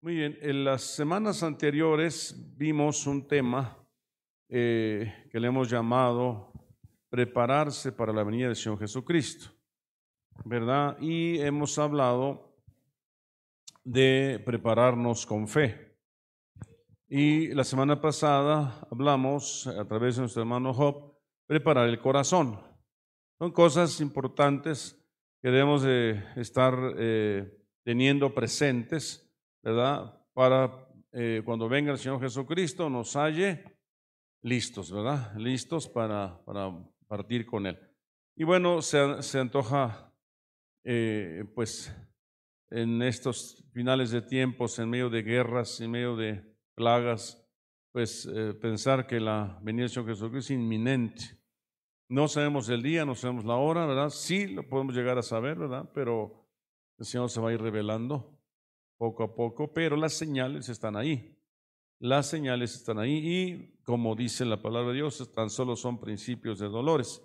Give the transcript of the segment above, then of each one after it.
Muy bien, en las semanas anteriores vimos un tema eh, que le hemos llamado prepararse para la venida del Señor Jesucristo, ¿verdad? Y hemos hablado de prepararnos con fe. Y la semana pasada hablamos, a través de nuestro hermano Job, preparar el corazón. Son cosas importantes que debemos de estar eh, teniendo presentes ¿verdad? Para eh, cuando venga el Señor Jesucristo nos halle listos, ¿verdad? Listos para, para partir con Él. Y bueno, se, se antoja, eh, pues, en estos finales de tiempos, en medio de guerras, en medio de plagas, pues eh, pensar que la venida del Señor Jesucristo es inminente. No sabemos el día, no sabemos la hora, ¿verdad? Sí lo podemos llegar a saber, ¿verdad? Pero el Señor se va a ir revelando poco a poco, pero las señales están ahí. Las señales están ahí y, como dice la palabra de Dios, tan solo son principios de dolores.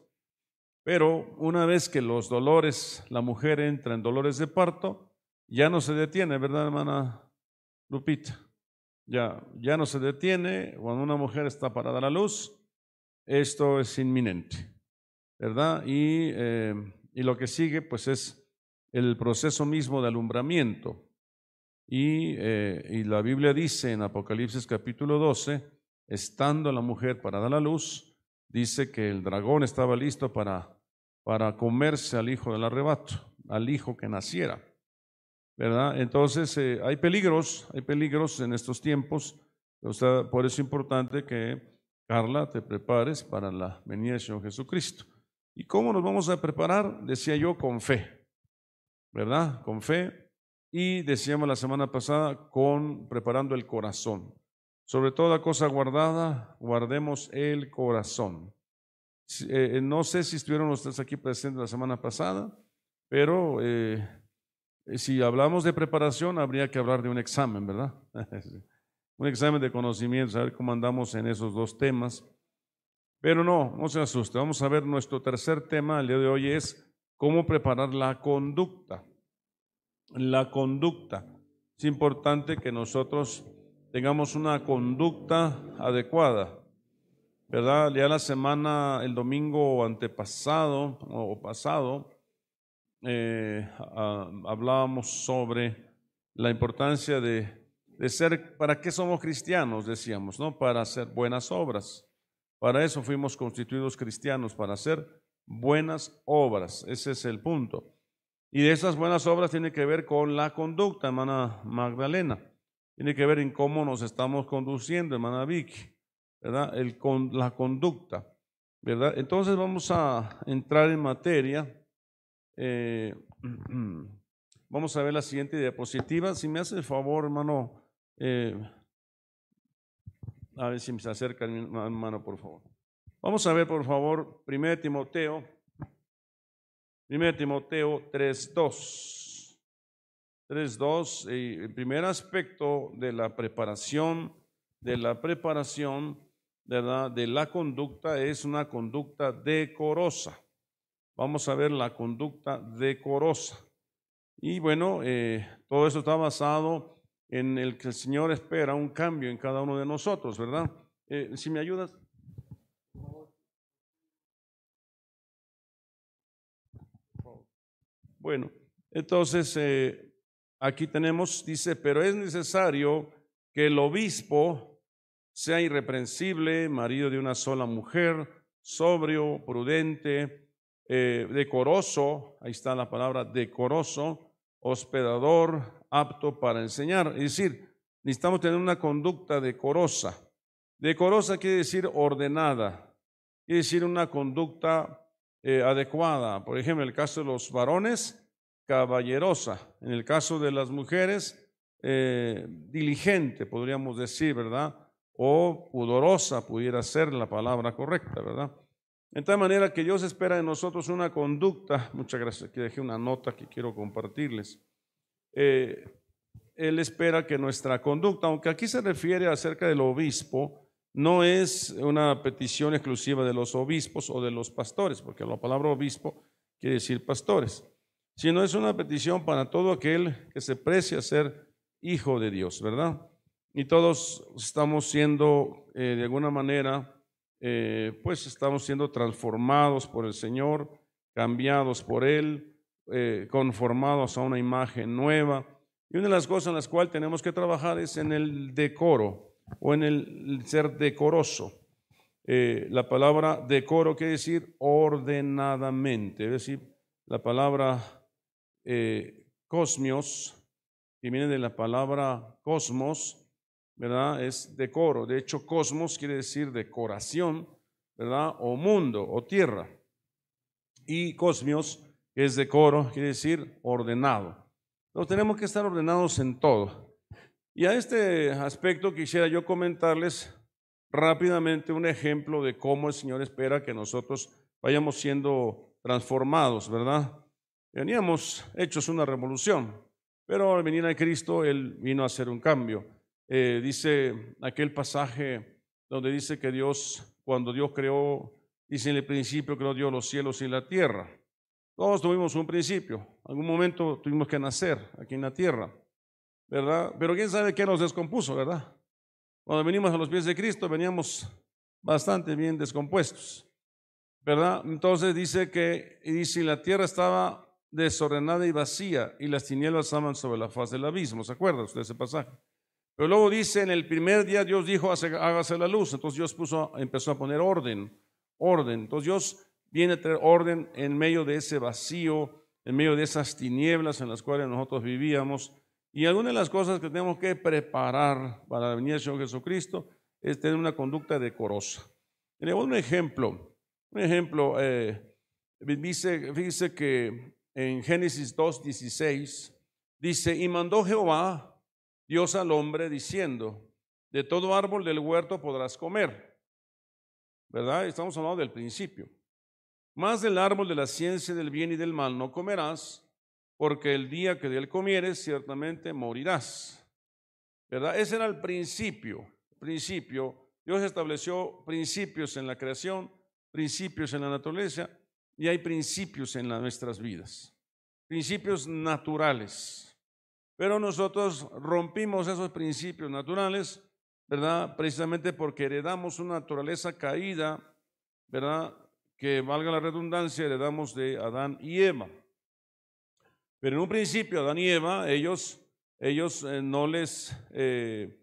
Pero una vez que los dolores, la mujer entra en dolores de parto, ya no se detiene, ¿verdad, hermana Lupita? Ya, ya no se detiene. Cuando una mujer está parada a la luz, esto es inminente, ¿verdad? Eh, y lo que sigue, pues, es el proceso mismo de alumbramiento. Eh, y, la Biblia dice en Apocalipsis capítulo 12, estando la mujer para dar la luz, dice que el dragón estaba listo para, para comerse al hijo del arrebato, al hijo que naciera. ¿Verdad? Entonces, eh, hay peligros, hay peligros en estos tiempos. Por eso es importante que, Carla, te prepares para la venida de Jesucristo. ¿Y cómo nos vamos a preparar? Decía yo, con fe. ¿Verdad? Con fe, y decíamos la semana pasada, con preparando el corazón. Sobre toda cosa guardada, guardemos el corazón. Eh, no sé si estuvieron ustedes aquí presentes la semana pasada, pero eh, si hablamos de preparación, habría que hablar de un examen, ¿verdad? un examen de conocimiento, a ver cómo andamos en esos dos temas. Pero no, no se asuste. Vamos a ver nuestro tercer tema el día de hoy es cómo preparar la conducta la conducta. Es importante que nosotros tengamos una conducta adecuada. ¿Verdad? Ya la semana, el domingo antepasado o pasado, eh, hablábamos sobre la importancia de, de ser, ¿para qué somos cristianos? Decíamos, ¿no? Para hacer buenas obras. Para eso fuimos constituidos cristianos, para hacer buenas obras. Ese es el punto. Y de esas buenas obras tiene que ver con la conducta, hermana Magdalena. Tiene que ver en cómo nos estamos conduciendo, hermana Vicky, ¿verdad? El, con, la conducta, ¿verdad? Entonces vamos a entrar en materia. Eh, vamos a ver la siguiente diapositiva. Si me hace el favor, hermano, eh, a ver si me se acerca hermano, por favor. Vamos a ver, por favor, 1 Timoteo 1 Timoteo 3.2. 3.2, el primer aspecto de la preparación, de la preparación ¿verdad? de la conducta es una conducta decorosa. Vamos a ver la conducta decorosa. Y bueno, eh, todo eso está basado en el que el Señor espera un cambio en cada uno de nosotros, ¿verdad? Eh, si me ayudas. Bueno, entonces eh, aquí tenemos, dice, pero es necesario que el obispo sea irreprensible, marido de una sola mujer, sobrio, prudente, eh, decoroso, ahí está la palabra decoroso, hospedador, apto para enseñar. Es decir, necesitamos tener una conducta decorosa. Decorosa quiere decir ordenada, quiere decir una conducta eh, adecuada. Por ejemplo, en el caso de los varones, caballerosa. En el caso de las mujeres, eh, diligente, podríamos decir, ¿verdad? O pudorosa pudiera ser la palabra correcta, ¿verdad? En tal manera que Dios espera de nosotros una conducta, muchas gracias, aquí dejé una nota que quiero compartirles. Eh, él espera que nuestra conducta, aunque aquí se refiere acerca del obispo, no es una petición exclusiva de los obispos o de los pastores, porque la palabra obispo quiere decir pastores, sino es una petición para todo aquel que se precie a ser hijo de Dios, ¿verdad? Y todos estamos siendo, eh, de alguna manera, eh, pues estamos siendo transformados por el Señor, cambiados por Él, eh, conformados a una imagen nueva. Y una de las cosas en las cuales tenemos que trabajar es en el decoro o en el ser decoroso. la palabra decoro quiere decir ordenadamente, es decir, la palabra cosmios, que viene de la palabra cosmos, ¿verdad? Es decoro. De hecho, cosmos quiere decir decoración, ¿verdad? O mundo o tierra. Y cosmios, que es decoro, quiere decir ordenado. Entonces tenemos que estar ordenados en todo. Y a este aspecto quisiera yo comentarles rápidamente un ejemplo de cómo el Señor espera que nosotros vayamos siendo transformados, ¿verdad? Veníamos hechos una revolución, pero al venir a Cristo, Él vino a hacer un cambio. Eh, dice aquel pasaje donde dice que Dios, cuando Dios creó, dice en el principio creó Dios los cielos y la tierra. Todos tuvimos un principio, algún momento tuvimos que nacer aquí en la tierra, ¿verdad? Pero quién sabe qué nos descompuso, ¿verdad? Cuando venimos a los pies de Cristo veníamos bastante bien descompuestos, ¿verdad? Entonces dice que, y dice, la tierra estaba desordenada y vacía, y las tinieblas estaban sobre la faz del abismo. ¿Se acuerda usted ese pasaje? Pero luego dice, en el primer día Dios dijo, hágase la luz. Entonces Dios puso, empezó a poner orden, orden. Entonces Dios viene a traer orden en medio de ese vacío, en medio de esas tinieblas en las cuales nosotros vivíamos. Y alguna de las cosas que tenemos que preparar para la venida del Señor Jesucristo es tener una conducta decorosa. Le un ejemplo. Un ejemplo, eh, dice, dice que en Génesis 2, 16, dice, y mandó Jehová Dios al hombre diciendo, de todo árbol del huerto podrás comer. ¿Verdad? Estamos hablando del principio. Más del árbol de la ciencia del bien y del mal no comerás, porque el día que de él comieres ciertamente morirás. ¿Verdad? Ese era el principio. Principio. Dios estableció principios en la creación, principios en la naturaleza y hay principios en nuestras vidas. Principios naturales. Pero nosotros rompimos esos principios naturales, ¿verdad? Precisamente porque heredamos una naturaleza caída, ¿verdad? Que valga la redundancia, heredamos de Adán y Eva. Pero en un principio, Adán y Eva, ellos, ellos eh, no les eh,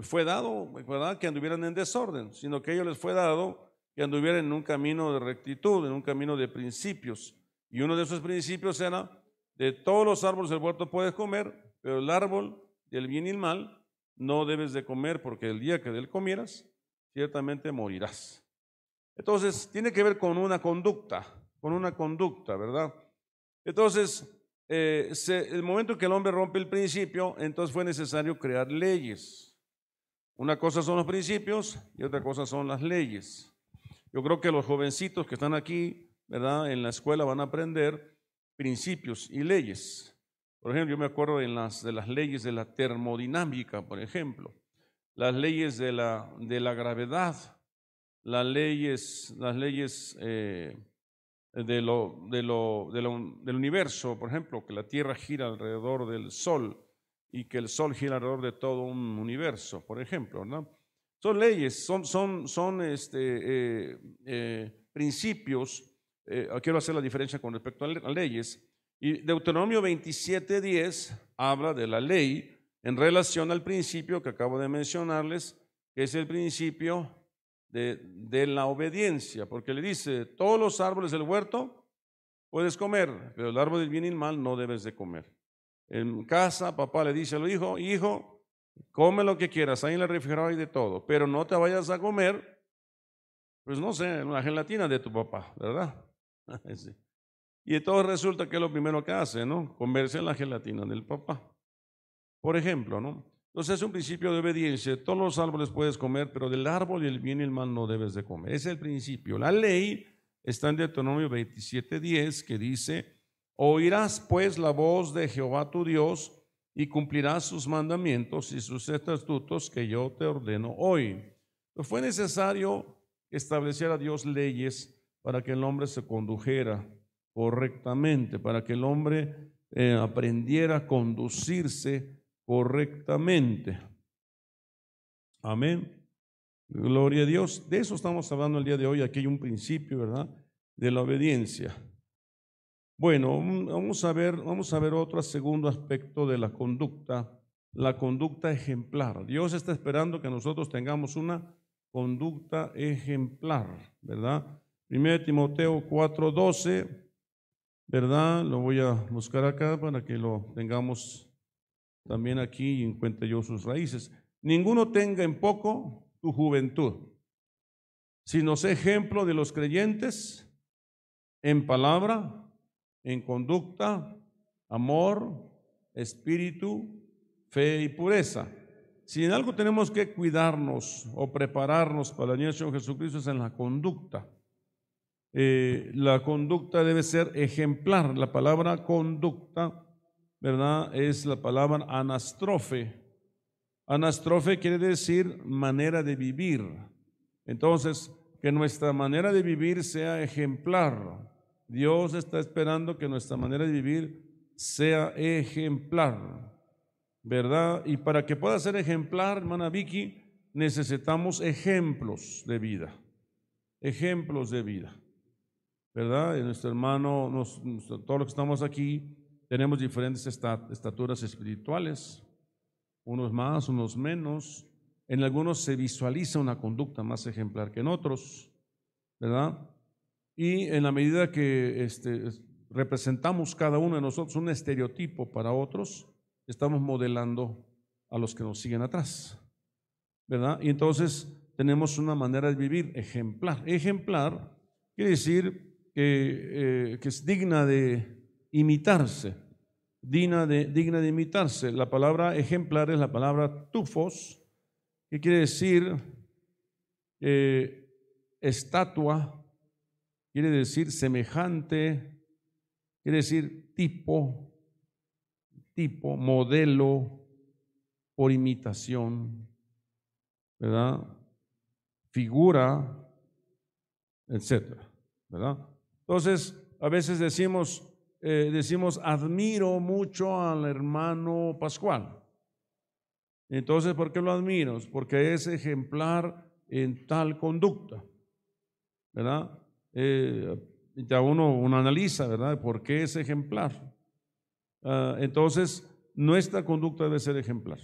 fue dado, ¿verdad? Que anduvieran en desorden, sino que ellos les fue dado que anduvieran en un camino de rectitud, en un camino de principios. Y uno de esos principios era de todos los árboles del huerto puedes comer, pero el árbol del bien y el mal no debes de comer porque el día que de él comieras, ciertamente morirás. Entonces, tiene que ver con una conducta, con una conducta, ¿verdad? Entonces, eh, el momento que el hombre rompe el principio, entonces fue necesario crear leyes. Una cosa son los principios y otra cosa son las leyes. Yo creo que los jovencitos que están aquí, ¿verdad? En la escuela van a aprender principios y leyes. Por ejemplo, yo me acuerdo de las, de las leyes de la termodinámica, por ejemplo, las leyes de la, de la gravedad, las leyes, las leyes eh, de lo, de lo, del universo, por ejemplo, que la Tierra gira alrededor del Sol y que el Sol gira alrededor de todo un universo, por ejemplo. ¿no? Son leyes, son, son, son este, eh, eh, principios eh, quiero hacer la diferencia con respecto a leyes. Y Deuteronomio 27.10 habla de la ley en relación al principio que acabo de mencionarles, que es el principio de, la obediencia, porque le dice, todos los árboles del huerto puedes comer, pero el árbol del bien y el mal no debes de comer. En casa, papá le dice al hijo, hijo, come lo que quieras, ahí en el refrigerador hay de todo, pero no te vayas a comer, pues no sé, una gelatina de tu papá, ¿verdad? Y entonces resulta que es lo primero que hace, ¿no? Comerse la gelatina del papá. Por ejemplo, ¿no? Entonces es un principio de obediencia. Todos los árboles puedes comer, pero del árbol y el bien y el mal no debes de comer. Ese es el principio. La ley está en Deuteronomio 27.10 que dice, oirás pues la voz de Jehová tu Dios y cumplirás sus mandamientos y sus estatutos que yo te ordeno hoy. fue necesario establecer a Dios leyes para que el hombre se condujera correctamente, para que el hombre eh, aprendiera a conducirse correctamente. Amén. Gloria a Dios. De eso estamos hablando el día de hoy. Aquí hay un principio, ¿verdad? De la obediencia. Bueno, vamos a ver, vamos a ver otro segundo aspecto de la conducta, la conducta ejemplar. Dios está esperando que nosotros tengamos una conducta ejemplar, ¿verdad? 1 Timoteo 4:12, ¿verdad? Lo voy a buscar acá para que lo tengamos también aquí encuentre yo sus raíces. Ninguno tenga en poco tu juventud, sino sé ejemplo de los creyentes en palabra, en conducta, amor, espíritu, fe y pureza. Si en algo tenemos que cuidarnos o prepararnos para la venida Señor Jesucristo es en la conducta. Eh, la conducta debe ser ejemplar. La palabra conducta, ¿verdad? Es la palabra anastrofe. Anastrofe quiere decir manera de vivir. Entonces, que nuestra manera de vivir sea ejemplar. Dios está esperando que nuestra manera de vivir sea ejemplar, ¿verdad? Y para que pueda ser ejemplar, hermana Vicky, necesitamos ejemplos de vida, ejemplos de vida, ¿verdad? Y nuestro hermano, todos los que estamos aquí, tenemos diferentes estaturas espirituales unos más, unos menos. En algunos se visualiza una conducta más ejemplar que en otros, ¿verdad? Y en la medida que este, representamos cada uno de nosotros un estereotipo para otros, estamos modelando a los que nos siguen atrás, ¿verdad? Y entonces tenemos una manera de vivir ejemplar. Ejemplar quiere decir que, eh, que es digna de imitarse digna de, digna de imitarse. La palabra ejemplar es la palabra tufos, que quiere decir eh, estatua, quiere decir semejante, quiere decir tipo, tipo, modelo, por imitación, ¿verdad? Figura, etcétera, ¿verdad? Entonces, a veces decimos, eh, decimos, admiro mucho al hermano Pascual. Entonces, ¿por qué lo admiro? Porque es ejemplar en tal conducta, ¿verdad? Eh, ya uno, uno, analiza, ¿verdad? ¿Por qué es ejemplar? Ah, entonces, nuestra conducta debe ser ejemplar.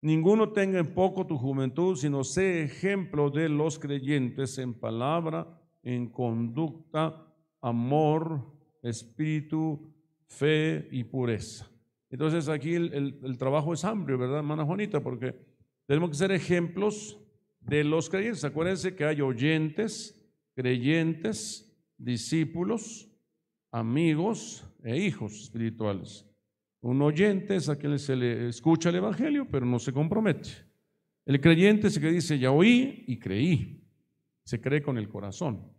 Ninguno tenga en poco tu juventud, sino sé ejemplo de los creyentes en palabra, en conducta, amor, espíritu, fe y pureza. Entonces aquí el, trabajo es amplio, ¿verdad, hermana Juanita? Porque tenemos que ser ejemplos de los creyentes. Acuérdense que hay oyentes, creyentes, discípulos, amigos e hijos espirituales. Un oyente es a quien se le escucha el Evangelio, pero no se compromete. El creyente es el que dice, ya oí y creí. Se cree con el corazón.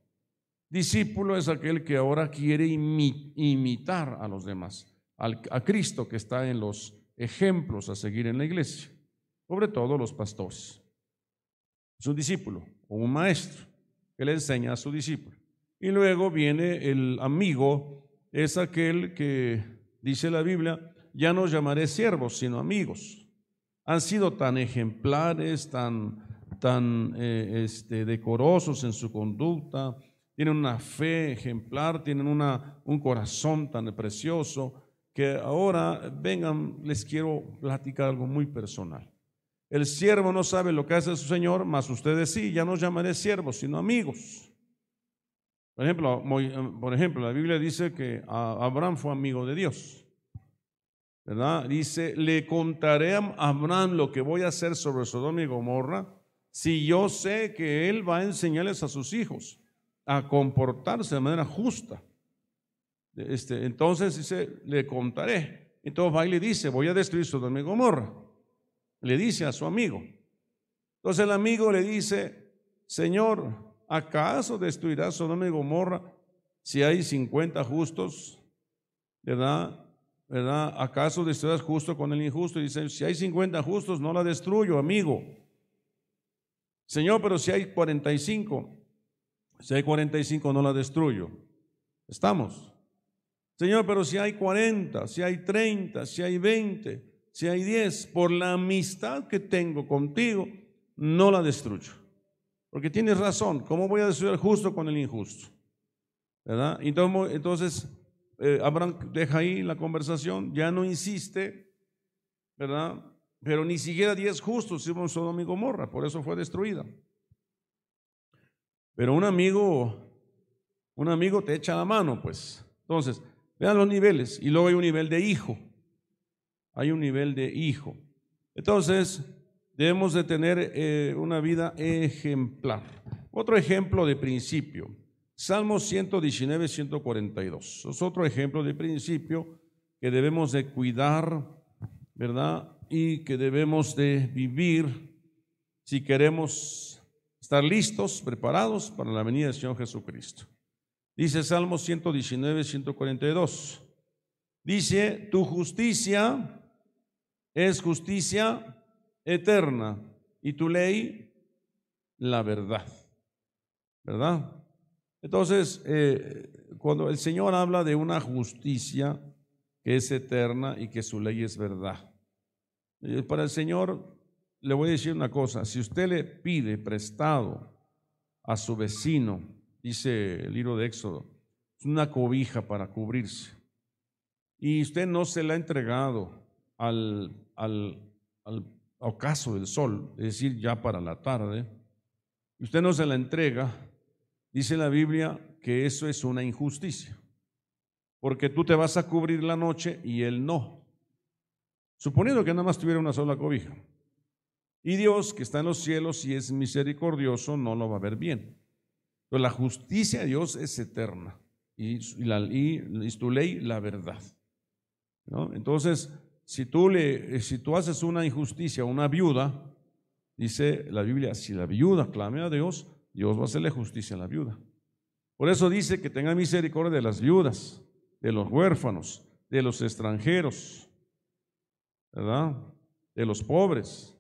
Discípulo es aquel que ahora quiere imitar a los demás, a Cristo que está en los ejemplos a seguir en la iglesia, sobre todo los pastores. Es un discípulo un maestro que le enseña a su discípulo. Y luego viene el amigo, es aquel que, dice la Biblia, ya no llamaré siervos, sino amigos. Han sido tan ejemplares, tan, tan eh, este, decorosos en su conducta, tienen una fe ejemplar, tienen una, un corazón tan precioso, que ahora vengan, les quiero platicar algo muy personal. El siervo no sabe lo que hace su Señor, mas ustedes sí, ya no llamaré siervos, sino amigos. Por ejemplo, por ejemplo, la Biblia dice que Abraham fue amigo de Dios. ¿Verdad? Dice, le contaré a Abraham lo que voy a hacer sobre Sodoma y Gomorra si yo sé que él va a enseñarles a sus hijos a comportarse de manera justa. Este, entonces dice, le contaré. Entonces va y le dice, voy a destruir Sodoma y Gomorra. Le dice a su amigo. Entonces el amigo le dice, Señor, ¿acaso destruirá Sodoma y Gomorra si hay 50 justos? ¿Verdad? ¿Verdad? ¿Acaso destruirás justo con el injusto? Y dice, si hay 50 justos, no la destruyo, amigo. Señor, pero si hay 45, si hay 45 no la destruyo. ¿Estamos? Señor, pero si hay 40, si hay 30, si hay 20, si hay diez, por la amistad que tengo contigo, no la destruyo. Porque tienes razón, ¿cómo voy a destruir al justo con el injusto? ¿Verdad? Entonces, eh, Abraham deja ahí la conversación, ya no insiste, ¿verdad? Pero ni siquiera diez justos hicimos Sodoma y Gomorra, por eso fue destruida. Pero un amigo, un amigo te echa la mano, pues. Entonces, vean los niveles. Y luego hay un nivel de hijo. Hay un nivel de hijo. Entonces, debemos de tener eh, una vida ejemplar. Otro ejemplo de principio. Salmo 119, 142. Es otro ejemplo de principio que debemos de cuidar, ¿verdad? y que debemos de vivir si queremos estar listos, preparados para la venida del Señor Jesucristo. Dice Salmo 119, 142. Dice, tu justicia es justicia eterna y tu ley la verdad. ¿Verdad? Entonces, eh, cuando el Señor habla de una justicia que es eterna y que su ley es verdad, para el Señor, le voy a decir una cosa, si usted le pide prestado a su vecino, dice el libro de Éxodo, una cobija para cubrirse, y usted no se la ha entregado al, al, al ocaso del sol, es decir, ya para la tarde, y usted no se la entrega, dice la Biblia que eso es una injusticia, porque tú te vas a cubrir la noche y él no. Suponiendo que nada más tuviera una sola cobija. Y Dios, que está en los cielos y es misericordioso, no lo va a ver bien. Pero la justicia de Dios es eterna y, la, tu ley la verdad. Entonces, si tú, le, si tú haces una injusticia a una viuda, dice la Biblia, si la viuda clame a Dios, Dios va a hacerle justicia a la viuda. Por eso dice que tenga misericordia de las viudas, de los huérfanos, de los extranjeros, ¿verdad? De los pobres.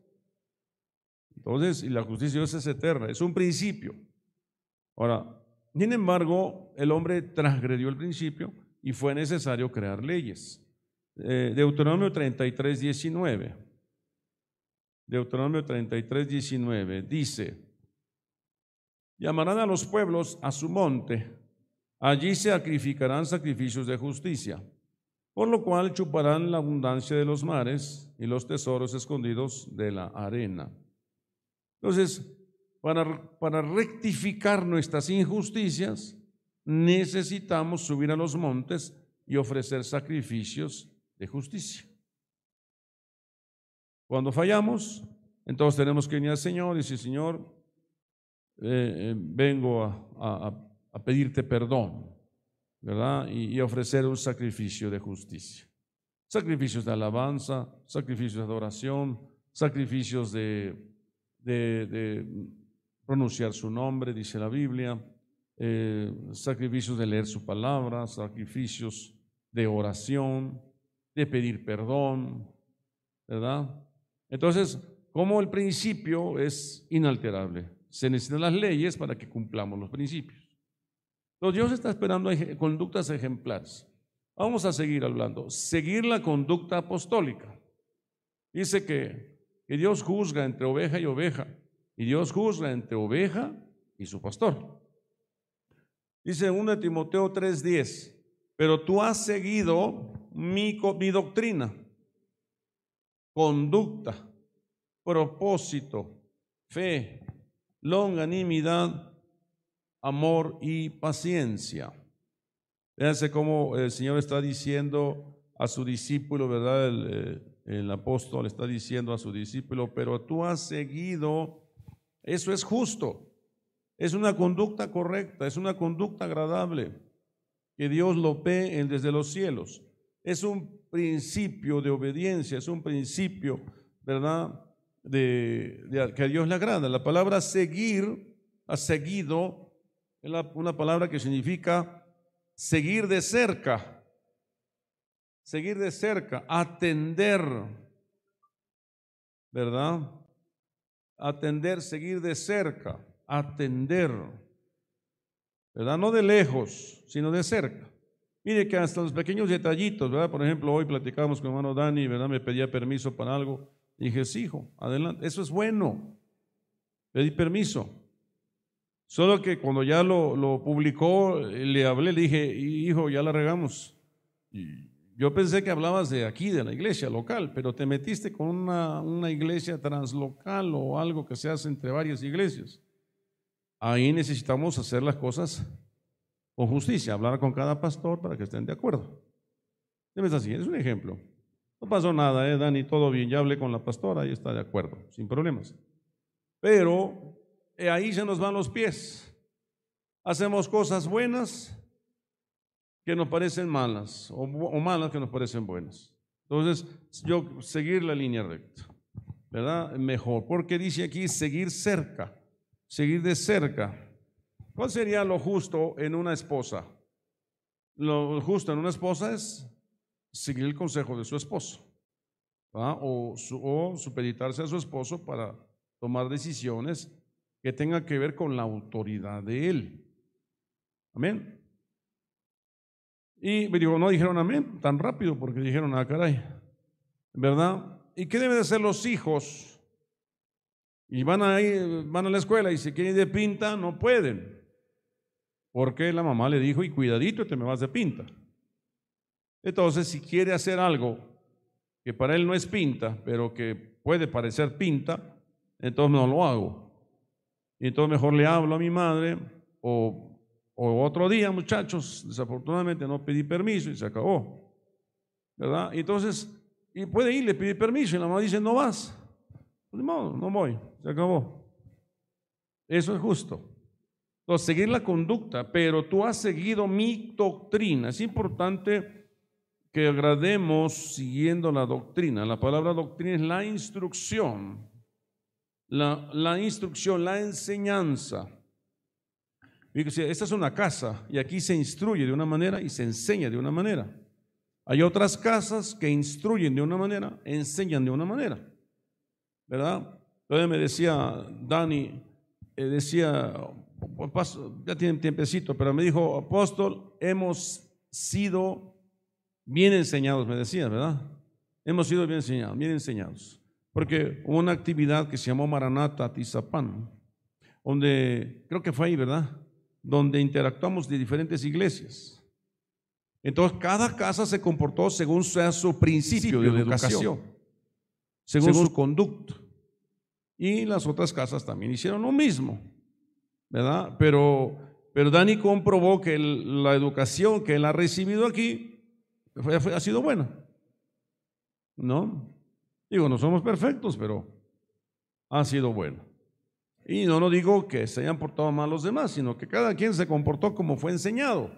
Entonces, y la justicia es eterna, es un principio. Ahora, sin embargo, el hombre transgredió el principio y fue necesario crear leyes. Eh, Deuteronomio 33, 19. Deuteronomio 33, 19 dice, llamarán a los pueblos a su monte, allí se sacrificarán sacrificios de justicia por lo cual chuparán la abundancia de los mares y los tesoros escondidos de la arena. Entonces, para, para rectificar nuestras injusticias, necesitamos subir a los montes y ofrecer sacrificios de justicia. Cuando fallamos, entonces tenemos que venir al Señor y decir, Señor, eh, eh, vengo a pedirte perdón ¿verdad? Y, ofrecer un sacrificio de justicia. Sacrificios de alabanza, sacrificios de adoración, sacrificios de, de, pronunciar su nombre, dice la Biblia, eh, sacrificios de leer su palabra, sacrificios de oración, de pedir perdón, ¿verdad? Entonces, como el principio es inalterable, se necesitan las leyes para que cumplamos los principios. Dios está esperando conductas ejemplares. Vamos a seguir hablando. Seguir la conducta apostólica. Dice que, que Dios juzga entre oveja y oveja. Y Dios juzga entre oveja y su pastor. Dice 1 Timoteo 3:10, pero tú has seguido mi, mi doctrina, conducta, propósito, fe, longanimidad, amor y paciencia. Fíjense cómo el Señor está diciendo a su discípulo, ¿verdad? Eh, el, apóstol está diciendo a su discípulo, pero tú has seguido, eso es justo, es una conducta correcta, es una conducta agradable, que Dios lo ve desde los cielos. Es un principio de obediencia, es un principio, ¿verdad? De, que a Dios le agrada. La palabra seguir ha seguido es una palabra que significa seguir de cerca, seguir de cerca, atender, ¿verdad? Atender, seguir de cerca, atender, ¿verdad? No de lejos, sino de cerca. Mire que hasta los pequeños detallitos, ¿verdad? Por ejemplo, hoy platicamos con hermano Dani, ¿verdad? Me pedía permiso para algo. dije, sí, hijo, adelante. Eso es bueno. Pedí permiso. Solo que cuando ya lo, lo publicó, le hablé, le dije, hijo, ya la regamos. Y yo pensé que hablabas de aquí, de la iglesia local, pero te metiste con una, una iglesia translocal o algo que se hace entre varias iglesias. Ahí necesitamos hacer las cosas con justicia, hablar con cada pastor para que estén de acuerdo. Así, es un ejemplo. No pasó nada, ¿eh, Dani? Todo bien, ya hablé con la pastora y está de acuerdo, sin problemas. Pero eh, ahí se nos van los pies. Hacemos cosas buenas que nos parecen malas o, malas que nos parecen buenas. Entonces, yo seguir la línea recta, ¿verdad? Mejor, porque dice aquí seguir cerca, seguir de cerca. ¿Cuál sería lo justo en una esposa? Lo justo en una esposa es seguir el consejo de su esposo o, o supeditarse a su esposo para tomar decisiones que tengan que ver con la autoridad de él. Amén. Y me dijo, no dijeron amén tan rápido porque dijeron, ah, caray, ¿verdad? ¿Y qué deben de hacer los hijos? Y van a, ir, van a la escuela y si quieren ir de pinta, no pueden. Porque la mamá le dijo, y cuidadito, te me vas de pinta. Entonces, si quiere hacer algo que para él no es pinta, pero que puede parecer pinta, entonces no lo hago. Y entonces mejor le hablo a mi madre o, o otro día, muchachos, desafortunadamente no pedí permiso y se acabó. ¿Verdad? Entonces, y puede ir, le pide permiso y la mamá dice, no vas. Pues, no, no voy, se acabó. Eso es justo. Entonces, seguir la conducta, pero tú has seguido mi doctrina. Es importante que agrademos siguiendo la doctrina. La palabra doctrina es la instrucción, la instrucción, la enseñanza. Esta es una casa y aquí se instruye de una manera y se enseña de una manera. Hay otras casas que instruyen de una manera, enseñan de una manera. ¿Verdad? Entonces me decía Dani, eh, decía, ya tiene tiempecito, pero me dijo, apóstol, hemos sido bien enseñados, me decía, ¿verdad? Hemos sido bien enseñados, bien enseñados. Porque hubo una actividad que se llamó Maranata Tizapán, donde, creo que fue ahí, ¿verdad? Donde interactuamos de diferentes iglesias. Entonces, cada casa se comportó según sea su principio, de, educación, según, según su conducta. Y las otras casas también hicieron lo mismo. ¿verdad? Pero, pero Dani comprobó que la educación que él ha recibido aquí ha sido buena, ¿no? Digo, no somos perfectos, pero ha sido buena. Y no, no digo que se hayan portado mal los demás, sino que cada quien se comportó como fue enseñado.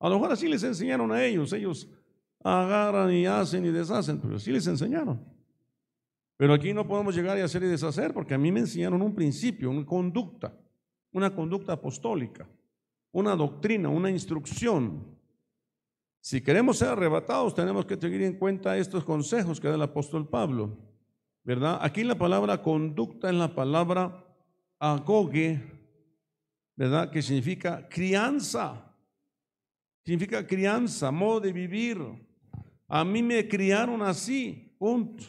A lo mejor así les enseñaron a ellos, ellos agarran y hacen y deshacen, pero sí les enseñaron. Pero aquí no podemos llegar y hacer y deshacer, porque a mí me enseñaron un principio, una conducta, una conducta apostólica, una doctrina, una instrucción. Si queremos ser arrebatados, tenemos que tener en cuenta estos consejos que da el apóstol Pablo. ¿Verdad? Aquí la palabra conducta es la palabra agoge, ¿verdad? Que significa crianza. Significa crianza, modo de vivir. A mí me criaron así, punto.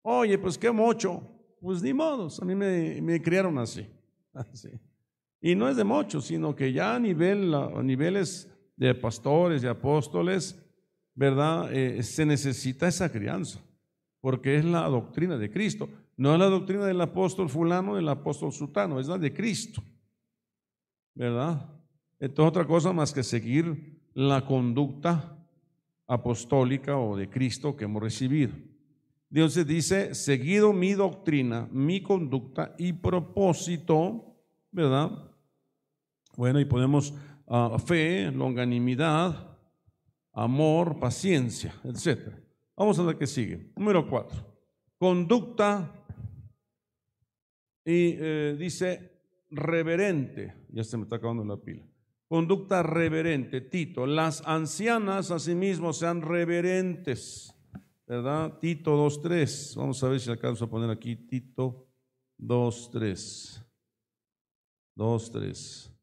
Oye, pues qué mocho. Pues ni modos, a mí me, criaron así. así. Y no es de mocho, sino que ya a, nivel, niveles de pastores y apóstoles, ¿verdad? Eh, se necesita esa crianza, porque es la doctrina de Cristo. No es la doctrina del apóstol fulano, del apóstol sutano, es la de Cristo. ¿Verdad? Entonces otra cosa más que seguir la conducta apostólica o de Cristo que hemos recibido. Dios dice, seguido mi doctrina, mi conducta y propósito, ¿verdad? Bueno, y ponemos uh, fe, longanimidad, amor, paciencia, etc. Vamos a ver qué sigue. Número cuatro. Conducta y eh, dice reverente. Ya se me está acabando la pila. Conducta reverente. Tito, las ancianas asimismo sean reverentes ¿verdad? Tito 2.3. Vamos a ver si alcanzo a poner aquí Tito 2.3. 2.3.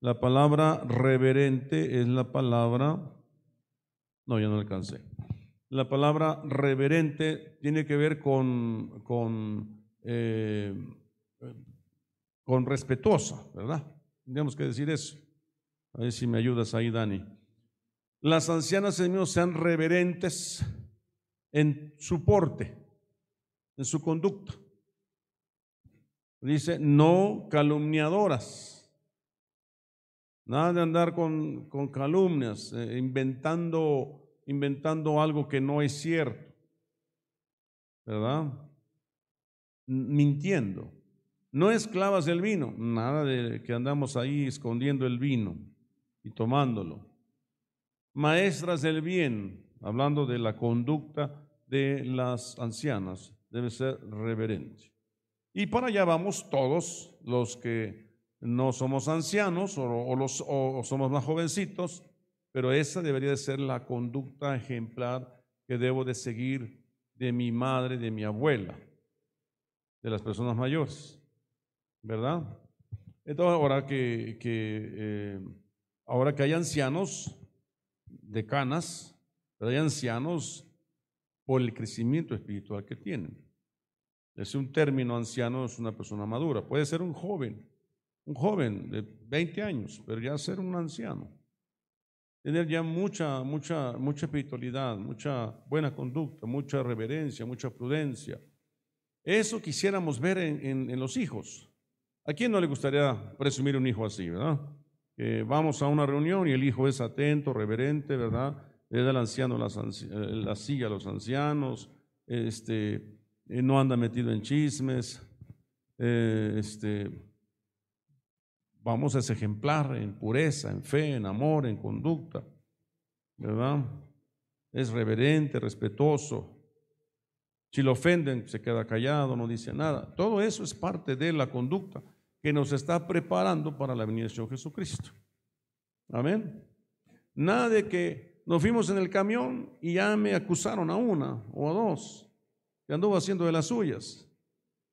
La palabra reverente es la palabra, no, ya no alcancé. La palabra reverente tiene que ver con, con, eh, con respetuosa, ¿verdad? Tendríamos que decir eso. A ver si me ayudas ahí, Dani. Las ancianas, Señor, sean reverentes en su porte, en su conducta. Dice, no calumniadoras Nada de andar con, calumnias, eh, inventando, inventando algo que no es cierto. ¿Verdad? Mintiendo. No esclavas del vino, nada de que andamos ahí escondiendo el vino y tomándolo. Maestras del bien, hablando de la conducta de las ancianas, debe ser reverente. Y para allá vamos todos los que no somos ancianos o, los, o somos más jovencitos, pero esa debería de ser la conducta ejemplar que debo de seguir de mi madre, de mi abuela, de las personas mayores, ¿verdad? Entonces, ahora que, eh, ahora que hay ancianos de canas, hay ancianos por el crecimiento espiritual que tienen. Es un término anciano, es una persona madura, puede ser un joven, un joven de 20 años, pero ya ser un anciano. Tener ya mucha, mucha, mucha espiritualidad, mucha buena conducta, mucha reverencia, mucha prudencia. Eso quisiéramos ver en, los hijos. ¿A quién no le gustaría presumir un hijo así, verdad? Vamos a una reunión y el hijo es atento, reverente, ¿verdad? Le da anciano la silla a los ancianos, este, eh, no anda metido en chismes, eh, este, Vamos a ese ejemplar en pureza, en fe, en amor, en conducta, ¿verdad? Es reverente, respetuoso. Si lo ofenden, se queda callado, no dice nada. Todo eso es parte de la conducta que nos está preparando para la venida de Señor Jesucristo. Amén. Nada de que nos fuimos en el camión y ya me acusaron a una o a dos que anduvo haciendo de las suyas.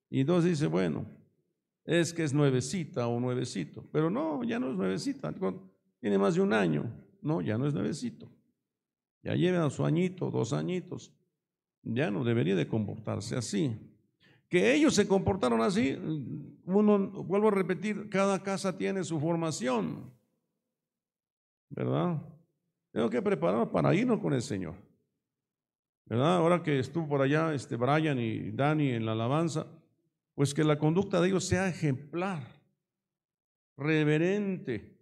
Y entonces dice, bueno, es que es nuevecita o nuevecito. Pero no, ya no es nuevecita. Tiene más de un año. No, ya no es nuevecito. Ya lleva su añito, dos añitos. Ya no debería de comportarse así. Que ellos se comportaron así, uno, vuelvo a repetir, cada casa tiene su formación. ¿Verdad? Tengo que prepararnos para irnos con el Señor. ¿Verdad? Ahora que estuvo por allá este Brian y Dani en la alabanza, pues que la conducta de ellos sea ejemplar, reverente,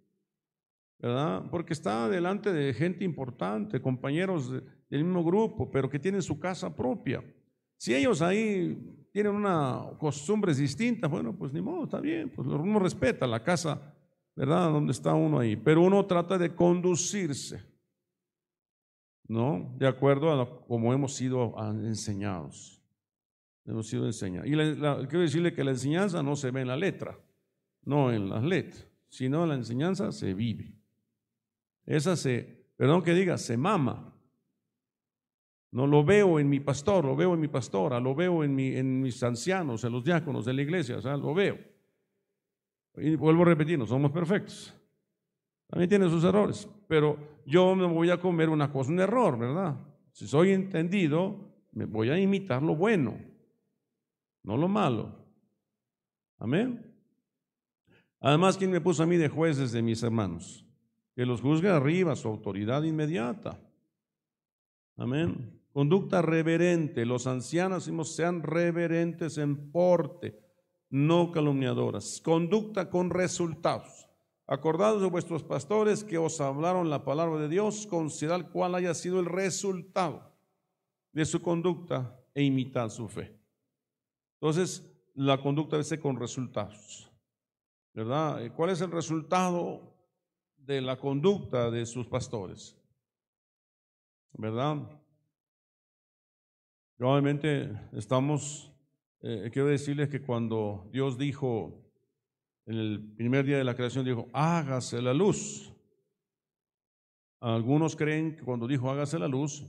¿verdad? Porque está delante de gente importante, compañeros del mismo grupo, pero que tienen su casa propia. Si ellos ahí tienen una costumbres distintas, bueno, pues ni modo, está bien, pues uno respeta la casa, ¿verdad? Donde está uno ahí, pero uno trata de conducirse, ¿no? De acuerdo a como hemos sido enseñados hemos sido enseñados. Y quiero decirle que la enseñanza no se ve en la letra, no en las letras, sino la enseñanza se vive. Esa se, perdón que diga, se mama. No lo veo en mi pastor, lo veo en mi pastora, lo veo en, mi, en mis ancianos, en los diáconos de la iglesia, o sea, lo veo. Y vuelvo a repetir, no somos perfectos. También tiene sus errores, pero yo me voy a comer una cosa, un error, ¿verdad? Si soy entendido, me voy a imitar lo bueno no lo malo. Amén. Además, ¿quién me puso a mí de jueces de mis hermanos? Que los juzgue arriba, su autoridad inmediata. Amén. Conducta reverente. Los ancianos sean reverentes en porte, no calumniadoras. Conducta con resultados. Acordados de vuestros pastores que os hablaron la palabra de Dios, considerad cuál haya sido el resultado de su conducta e imitad su fe. Entonces, la conducta debe ser con resultados. ¿Verdad? Eh, ¿Cuál es el resultado de la conducta de sus pastores? ¿Verdad? Probablemente estamos, eh, quiero decirles que cuando Dios dijo, en el primer día de la creación, dijo, hágase la luz. Algunos creen que cuando dijo hágase la luz,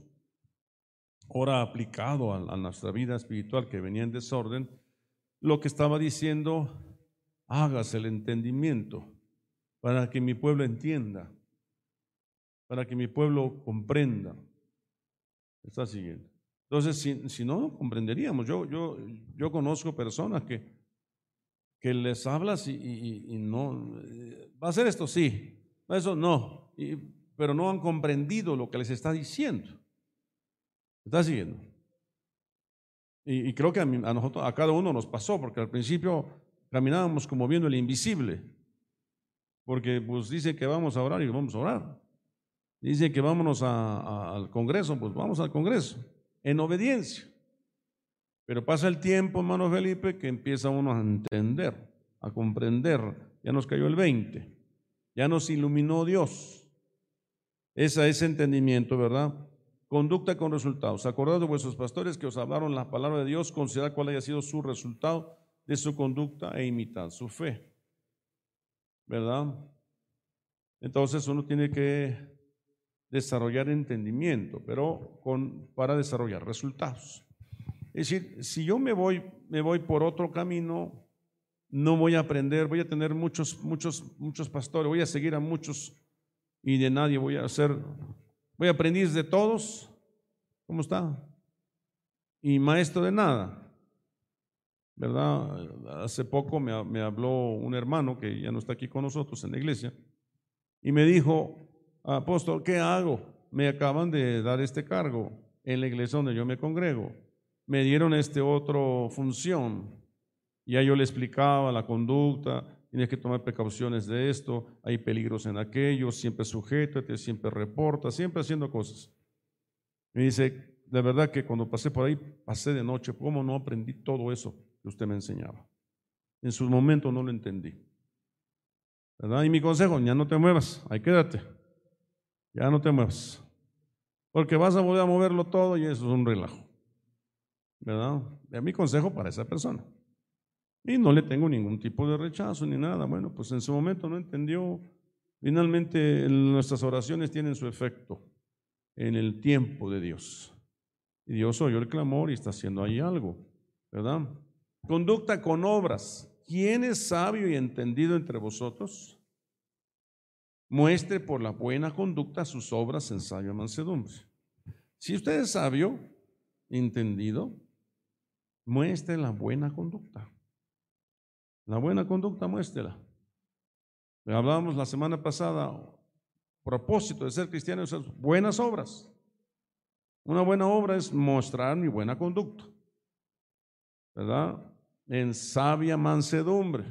ahora aplicado a, nuestra vida espiritual que venía en desorden, lo que estaba diciendo, hágase el entendimiento. para que mi pueblo entienda, para que mi pueblo comprenda. Está siguiendo. Entonces, si, no, no comprenderíamos. Yo, yo, yo conozco personas que, que les hablas y, no, va a ser esto, sí, eso no, pero no han comprendido lo que les está diciendo. ¿Está siguiendo? Y, creo que a, a, nosotros, a cada uno nos pasó, porque al principio caminábamos como viendo el invisible, porque pues dice que vamos a orar y vamos a orar. Dice que vámonos al Congreso, pues vamos al Congreso, en obediencia. Pero pasa el tiempo, hermano Felipe, que empieza uno a entender, a comprender. Ya nos cayó el 20, ya nos iluminó Dios. Ese es entendimiento, ¿verdad? Conducta con resultados. Acordad de vuestros pastores que os hablaron la palabra de Dios, considerad cuál haya sido su resultado de su conducta e imitad su fe. ¿Verdad? Entonces uno tiene que desarrollar entendimiento, pero para desarrollar resultados. Es decir, si yo me voy, me voy por otro camino, no voy a aprender, voy a tener muchos, muchos, muchos pastores, voy a seguir a muchos y de nadie voy a hacer, voy a aprender de todos, ¿cómo está? Y maestro de nada. ¿Verdad? Hace poco me, me habló un hermano que ya no está aquí con nosotros en la iglesia y me dijo, apóstol, ¿qué hago? Me acaban de dar este cargo en la iglesia donde yo me congrego. Me dieron este otro función. Ya yo le explicaba la conducta, tienes que tomar precauciones de esto, hay peligros en aquello, siempre sujétate, siempre reporta, siempre haciendo cosas. Me dice, de verdad que cuando pasé por ahí, pasé de noche, ¿cómo no aprendí todo eso que usted me enseñaba? En sus momentos no lo entendí. ¿Verdad? Y mi consejo, ya no te muevas, ahí quédate. Ya no te muevas. Porque vas a volver a moverlo todo y eso es un relajo. ¿Verdad? Es mi consejo para esa persona. Y no le tengo ningún tipo de rechazo ni nada. Bueno, pues en su momento no entendió. Finalmente nuestras oraciones tienen su efecto en el tiempo de Dios. Y Dios oyó el clamor y está haciendo ahí algo. ¿Verdad? Conducta con obras. ¿Quién es sabio y entendido entre vosotros? muestre por la buena conducta sus obras en sabia mansedumbre. Si usted es sabio, entendido, muestre la buena conducta. La buena conducta, muéstrela. Hablábamos la semana pasada, propósito de ser cristiano es buenas obras. Una buena obra es mostrar mi buena conducta, ¿verdad? En sabia mansedumbre.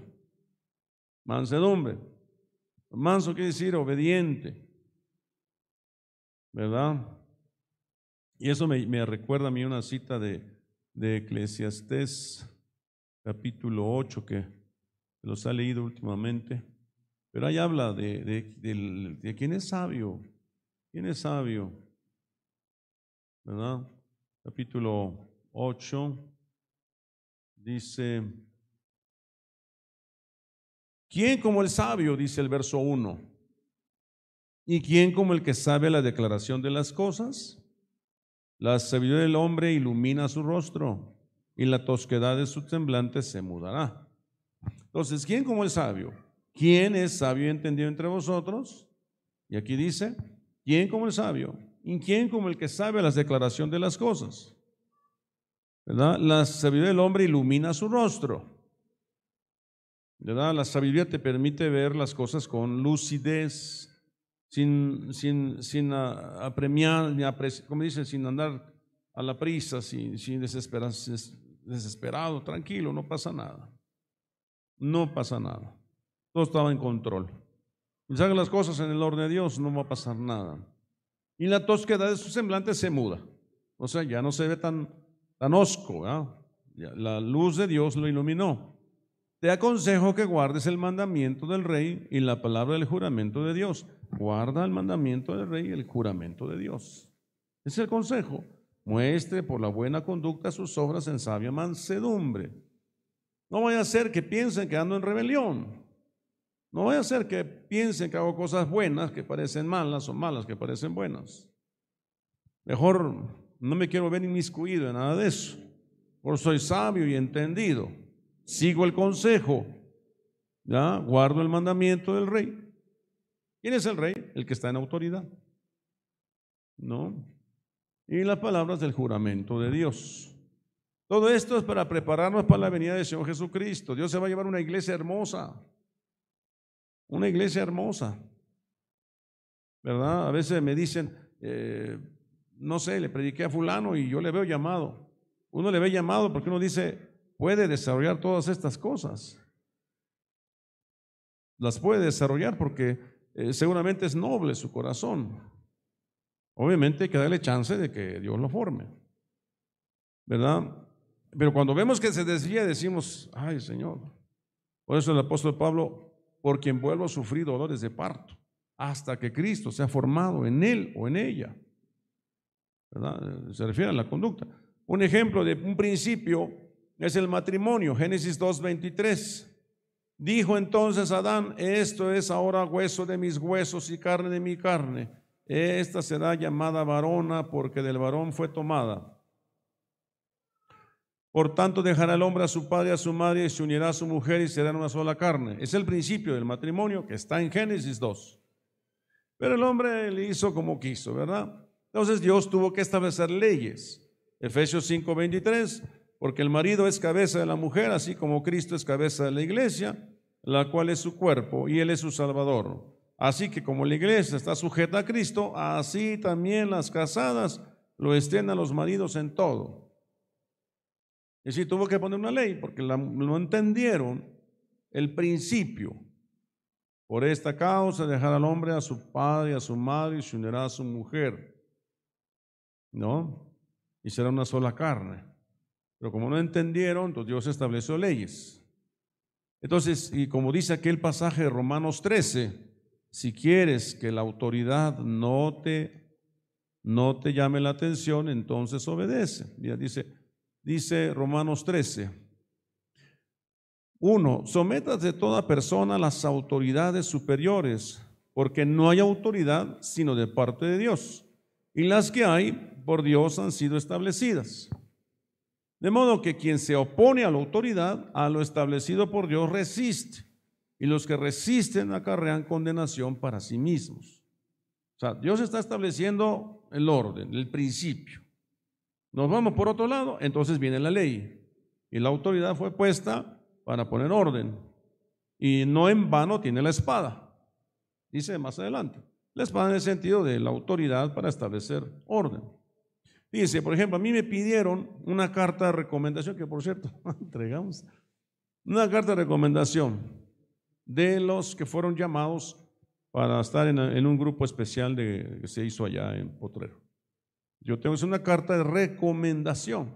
Mansedumbre. Manso quiere decir obediente, ¿verdad? Y eso me, recuerda a mí una cita de, de Eclesiastés, capítulo 8, que los ha leído últimamente. Pero ahí habla de, de, quién es sabio, quién es sabio, ¿verdad? Capítulo 8 dice, ¿Quién como el sabio? dice el verso 1. ¿Y quién como el que sabe la declaración de las cosas? La sabiduría del hombre ilumina su rostro y la tosquedad de su semblante se mudará. Entonces, ¿quién como el sabio? ¿Quién es sabio y entendido entre vosotros? Y aquí dice, ¿quién como el sabio? ¿Y quién como el que sabe la declaración de las cosas? ¿Verdad? La sabiduría del hombre ilumina su rostro ¿verdad? La sabiduría te permite ver las cosas con lucidez, sin, sin, sin apremiar, ni como dicen, sin andar a la prisa, sin, sin desesperado, tranquilo, no pasa nada. No pasa nada. Todo estaba en control. Y hagan las cosas en el orden de Dios, no va a pasar nada. Y la tosquedad de su semblante se muda. O sea, ya no se ve tan, tan osco. La luz de Dios lo iluminó. Te aconsejo que guardes el mandamiento del rey y la palabra del juramento de Dios. Guarda el mandamiento del rey y el juramento de Dios. Es el consejo. Muestre por la buena conducta sus obras en sabia mansedumbre. No vaya a ser que piensen que ando en rebelión. No vaya a ser que piensen que hago cosas buenas que parecen malas o malas que parecen buenas. Mejor no me quiero ver inmiscuido en nada de eso. Por soy sabio y entendido sigo el consejo, ¿ya? guardo el mandamiento del rey ¿Quién es el rey? El que está en autoridad. ¿No? Y las palabras del juramento de Dios. Todo esto es para prepararnos para la venida del Señor Jesucristo. Dios se va a llevar una iglesia hermosa. Una iglesia hermosa. ¿Verdad? A veces me dicen, eh, no sé, le prediqué a fulano y yo le veo llamado. Uno le ve llamado porque uno dice, puede desarrollar todas estas cosas. Las puede desarrollar porque eh, seguramente es noble su corazón. Obviamente hay que darle chance de que Dios lo forme. ¿Verdad? Pero cuando vemos que se desvía decimos, ay Señor. Por eso el apóstol Pablo, por quien vuelvo a sufrir dolores de parto, hasta que Cristo sea formado en él o en ella. Se refiere a la conducta. Un ejemplo de un principio es el matrimonio, Génesis 2.23. Dijo entonces Adán, esto es ahora hueso de mis huesos y carne de mi carne. Esta será llamada varona porque del varón fue tomada. Por tanto dejará el hombre a su padre y a su madre y se unirá a su mujer y serán una sola carne. Es el principio del matrimonio que está en Génesis 2. Pero el hombre le hizo como quiso, ¿verdad? Entonces Dios tuvo que establecer leyes. Efesios 5:23, porque el marido es cabeza de la mujer, así como Cristo es cabeza de la iglesia la cual es su cuerpo, y Él es su Salvador. Así que como la iglesia está sujeta a Cristo, así también las casadas lo estén a los maridos en todo. Y si tuvo que poner una ley, porque no entendieron el principio. Por esta causa dejar al hombre a su padre y a su madre y se unirá a su mujer. ¿No? Y será una sola carne. Pero como no entendieron, entonces Dios estableció leyes. Entonces, y como dice aquel pasaje de Romanos 13, si quieres que la autoridad no te, no te llame la atención, entonces obedece. dice, dice Romanos 13. Uno, sométase toda persona a las autoridades superiores, porque no hay autoridad sino de parte de Dios. Y las que hay por Dios han sido establecidas. De modo que quien se opone a la autoridad, a lo establecido por Dios, resiste. Y los que resisten acarrean condenación para sí mismos. O sea, Dios está estableciendo el orden, el principio. Nos vamos por otro lado, entonces viene la ley. Y la autoridad fue puesta para poner orden. Y no en vano tiene la espada. Dice más adelante. La espada en el sentido de la autoridad para establecer orden. Dice, por ejemplo, a mí me pidieron una carta de recomendación, que por cierto, entregamos, una carta de recomendación de los que fueron llamados para estar en, un grupo especial que se hizo allá en Potrero. Yo tengo una carta de recomendación.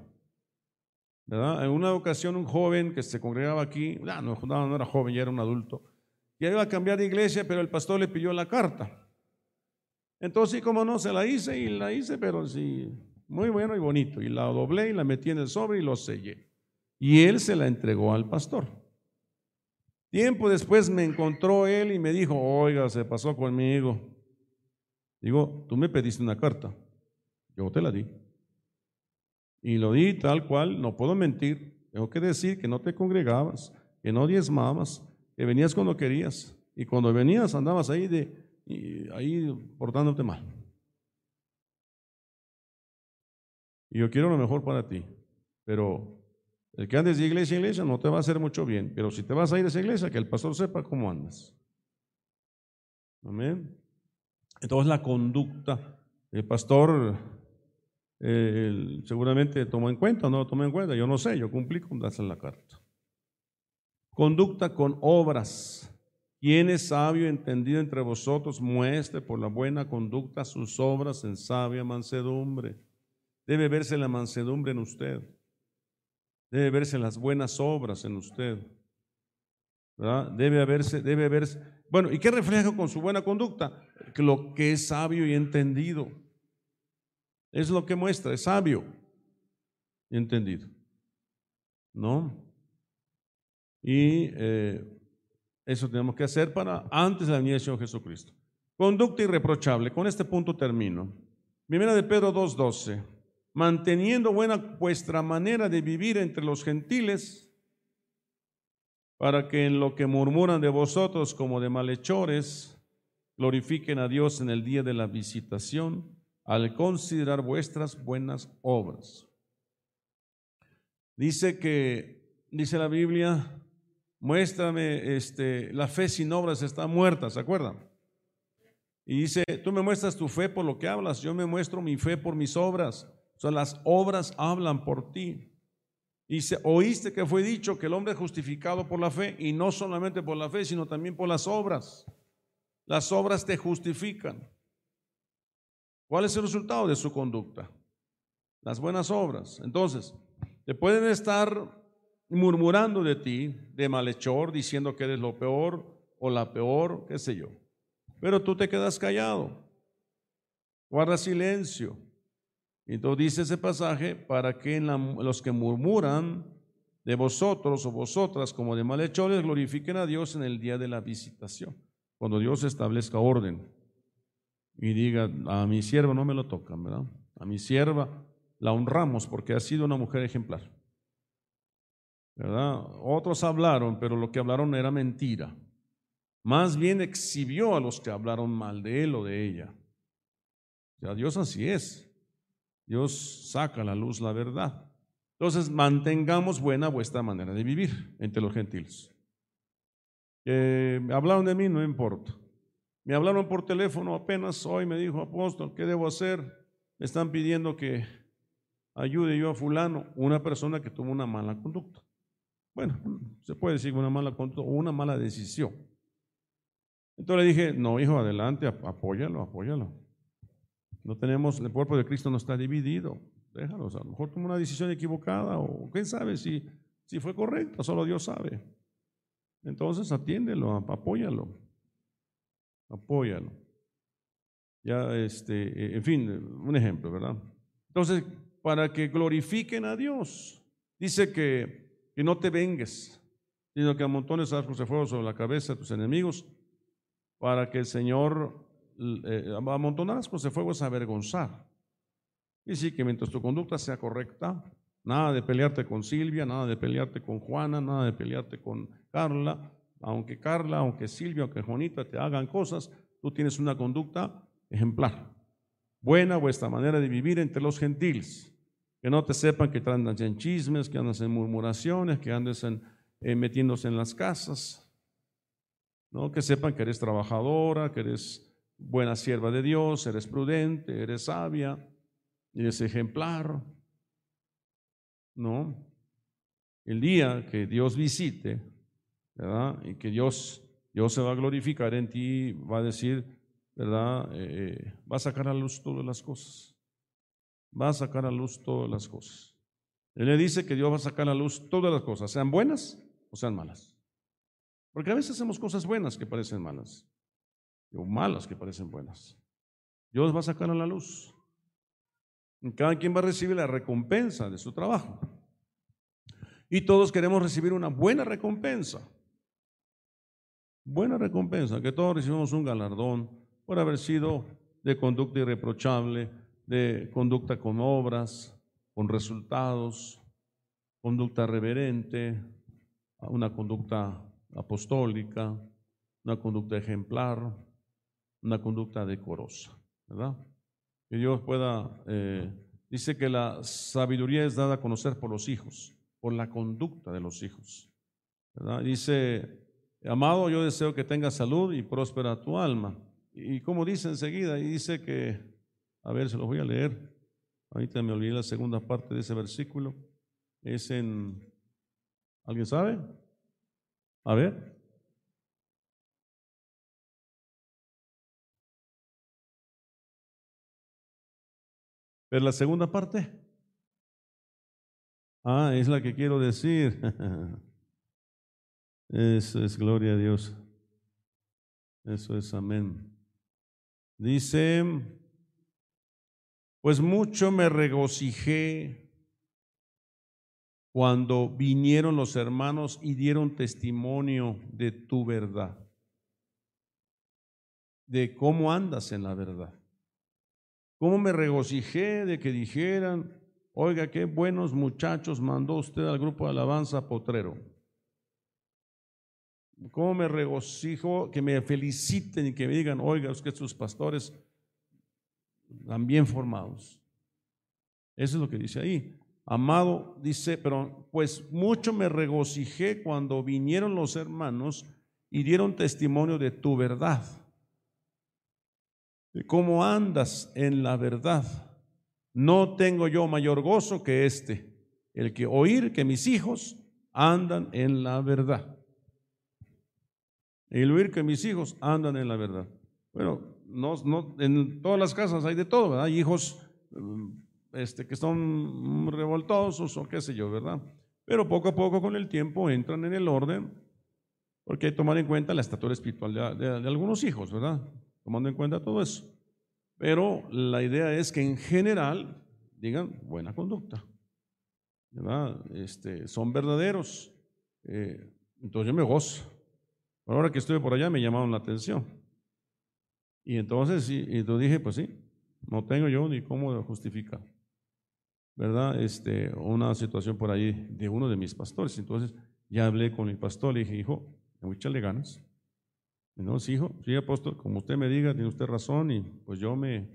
En una ocasión un joven que se congregaba aquí, no, no, no era joven, ya era un adulto, ya iba a cambiar de iglesia, pero el pastor le pidió la carta. Entonces, como no, se la hice y la hice, pero sí, muy bueno y bonito. Y la doblé y la metí en el sobre y lo sellé. Y él se la entregó al pastor. Tiempo después me encontró él y me dijo, oiga, se pasó conmigo. Digo, tú me pediste una carta. Yo te la di. Y lo di tal cual, no puedo mentir. Tengo que decir que no te congregabas, que no diezmabas, que venías cuando querías. Y cuando venías andabas ahí, de, ahí portándote mal. Y yo quiero lo mejor para ti. Pero el que andes de iglesia en iglesia no te va a hacer mucho bien. Pero si te vas a ir a esa iglesia, que el pastor sepa cómo andas. Amén. Entonces la conducta, el pastor seguramente tomó en cuenta o no lo tomó en cuenta, yo no sé, yo cumplí con darse la carta. Conducta con obras. Quien es sabio y entendido entre vosotros, muestre por la buena conducta sus obras en sabia mansedumbre. Debe verse la mansedumbre en usted. Debe verse las buenas obras en usted. Debe haberse, debe verse. Bueno, ¿y qué refleja con su buena conducta? Lo que es sabio y entendido. Es lo que muestra, es sabio entendido. ¿No? Y eh, eso tenemos que hacer para antes de la venida del Señor Jesucristo. Conducta irreprochable. Con este punto termino. Primera de Pedro 2.12 manteniendo buena vuestra manera de vivir entre los gentiles, para que en lo que murmuran de vosotros como de malhechores, glorifiquen a Dios en el día de la visitación al considerar vuestras buenas obras. Dice que, dice la Biblia, muéstrame, este, la fe sin obras está muerta, ¿se acuerdan? Y dice, tú me muestras tu fe por lo que hablas, yo me muestro mi fe por mis obras. O sea, las obras hablan por ti. Se, oíste que fue dicho que el hombre es justificado por la fe, y no solamente por la fe, sino también por las obras. Las obras te justifican. ¿Cuál es el resultado de su conducta? Las buenas obras. Entonces, te pueden estar murmurando de ti, de malhechor, diciendo que eres lo peor o la peor, qué sé yo. Pero tú te quedas callado, guarda silencio. Entonces dice ese pasaje, para que los que murmuran de vosotros o vosotras como de malhechores glorifiquen a Dios en el día de la visitación, cuando Dios establezca orden y diga, a mi sierva no me lo tocan, ¿verdad? A mi sierva la honramos porque ha sido una mujer ejemplar. ¿Verdad? Otros hablaron, pero lo que hablaron era mentira. Más bien exhibió a los que hablaron mal de él o de ella. O Dios así es. Dios saca a la luz la verdad. Entonces, mantengamos buena vuestra manera de vivir entre los gentiles. Que hablaron de mí, no importa. Me hablaron por teléfono apenas hoy, me dijo, apóstol, ¿qué debo hacer? Me están pidiendo que ayude yo a fulano, una persona que tuvo una mala conducta. Bueno, se puede decir una mala conducta o una mala decisión. Entonces le dije, no, hijo, adelante, apóyalo, apóyalo. No tenemos, el cuerpo de Cristo no está dividido. Déjalo, a lo mejor tomó una decisión equivocada o quién sabe si, si fue correcta, solo Dios sabe. Entonces atiéndelo, apóyalo, apóyalo. Ya, este, en fin, un ejemplo, ¿verdad? Entonces, para que glorifiquen a Dios, dice que, que no te vengues, sino que amontones arcos de fuego sobre la cabeza de tus enemigos para que el Señor eh, amontonar las cosas de fuego es avergonzar. Y sí que mientras tu conducta sea correcta, nada de pelearte con Silvia, nada de pelearte con Juana, nada de pelearte con Carla, aunque Carla, aunque Silvia, aunque Juanita te hagan cosas, tú tienes una conducta ejemplar. Buena vuestra manera de vivir entre los gentiles. Que no te sepan que andas en chismes, que andas en murmuraciones, que andes en, eh, metiéndose en las casas, ¿no? Que sepan que eres trabajadora, que eres buena sierva de Dios, eres prudente, eres sabia, eres ejemplar, ¿no? El día que Dios visite, Y que Dios, Dios se va a glorificar en ti, va a decir, ¿verdad? Eh, va a sacar a luz todas las cosas. Va a sacar a luz todas las cosas. Él le dice que Dios va a sacar a luz todas las cosas, sean buenas o sean malas. Porque a veces hacemos cosas buenas que parecen malas, o malas que parecen buenas. Dios va a sacar a la luz. Cada quien va a recibir la recompensa de su trabajo. Y todos queremos recibir una buena recompensa. Buena recompensa, que todos recibamos un galardón por haber sido de conducta irreprochable, de conducta con obras, con resultados, conducta reverente, una conducta apostólica, una conducta ejemplar, una conducta decorosa, ¿verdad? Que Dios pueda, eh, dice que la sabiduría es dada a conocer por los hijos, por la conducta de los hijos. Dice, amado, yo deseo que tengas salud y próspera tu alma. Y como dice enseguida, y dice que, a ver, se los voy a leer, ahorita me olvidé la segunda parte de ese versículo, es en, ¿alguien sabe? A ver. Pero la segunda parte. Ah, es la que quiero decir. Eso es gloria a Dios. Eso es amén. Dice, pues mucho me regocijé cuando vinieron los hermanos y dieron testimonio de tu verdad, de cómo andas en la verdad. Cómo me regocijé de que dijeran, oiga, qué buenos muchachos mandó usted al grupo de alabanza potrero. Cómo me regocijo que me feliciten y que me digan, oiga, es que sus pastores están bien formados. Eso es lo que dice ahí. Amado, dice, pero pues mucho me regocijé cuando vinieron los hermanos y dieron testimonio de tu verdad. De cómo andas en la verdad. No tengo yo mayor gozo que este, el que oír que mis hijos andan en la verdad. El oír que mis hijos andan en la verdad. Bueno, no, no, en todas las casas hay de todo, ¿verdad? Hay hijos mm, este, que son revoltosos o qué sé yo, ¿verdad? Pero poco a poco con el tiempo entran en el orden, porque hay que tomar en cuenta la estatura espiritual de, algunos hijos, ¿verdad? Tomando en cuenta todo eso. Pero la idea es que en general digan buena conducta, ¿verdad? Este, son verdaderos. Eh, entonces yo me gozo. Ahora que estuve por allá me llamaron la atención. Y entonces, y, y entonces dije, pues sí, no tengo yo ni cómo justificar. ¿verdad? Este, una situación por ahí de uno de mis pastores. Entonces ya hablé con el pastor, le dije, hijo, me echarle ganas. no, sí, hijo, sí, apóstol, como usted me diga, tiene usted razón y pues yo me,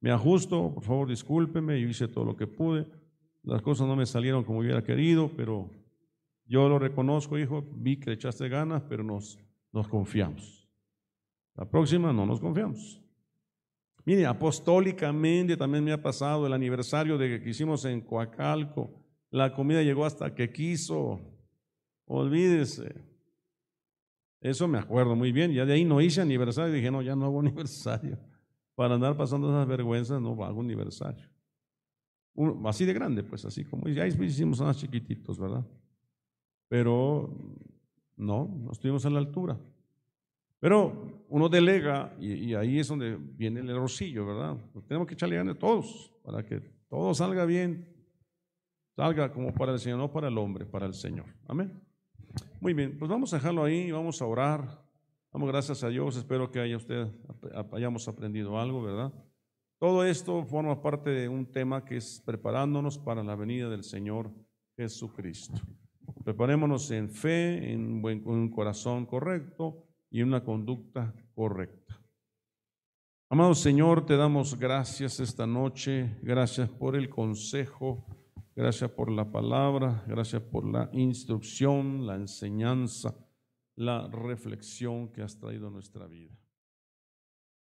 me ajusto, por favor discúlpeme, yo hice todo lo que pude. Las cosas no me salieron como hubiera querido, pero yo lo reconozco, hijo, vi que le echaste ganas, pero nos, nos confiamos. La próxima no nos confiamos. Mire, apostólicamente también me ha pasado el aniversario de que hicimos en Coacalco. La comida llegó hasta que quiso. Olvídese. Eso me acuerdo muy bien. Ya de ahí no hice aniversario. Dije, no, ya no hago aniversario. Para andar pasando esas vergüenzas, no hago aniversario. así de grande, pues así como ya hicimos unas chiquititos, ¿verdad? Pero no, no estuvimos a la altura. Pero uno delega y, ahí es donde viene el errorcillo, ¿verdad? tenemos que echarle ganas a todos para que todo salga bien, salga como para el Señor, no para el hombre, para el Señor. Amén. Muy bien, pues vamos a dejarlo ahí, vamos a orar. Damos gracias a Dios, espero que haya usted, hayamos aprendido algo, ¿verdad? Todo esto forma parte de un tema que es preparándonos para la venida del Señor Jesucristo. Preparémonos en fe, en, buen, en un corazón correcto y una conducta correcta. Amado Señor, te damos gracias esta noche, gracias por el consejo, gracias por la palabra, gracias por la instrucción, la enseñanza, la reflexión que has traído a nuestra vida.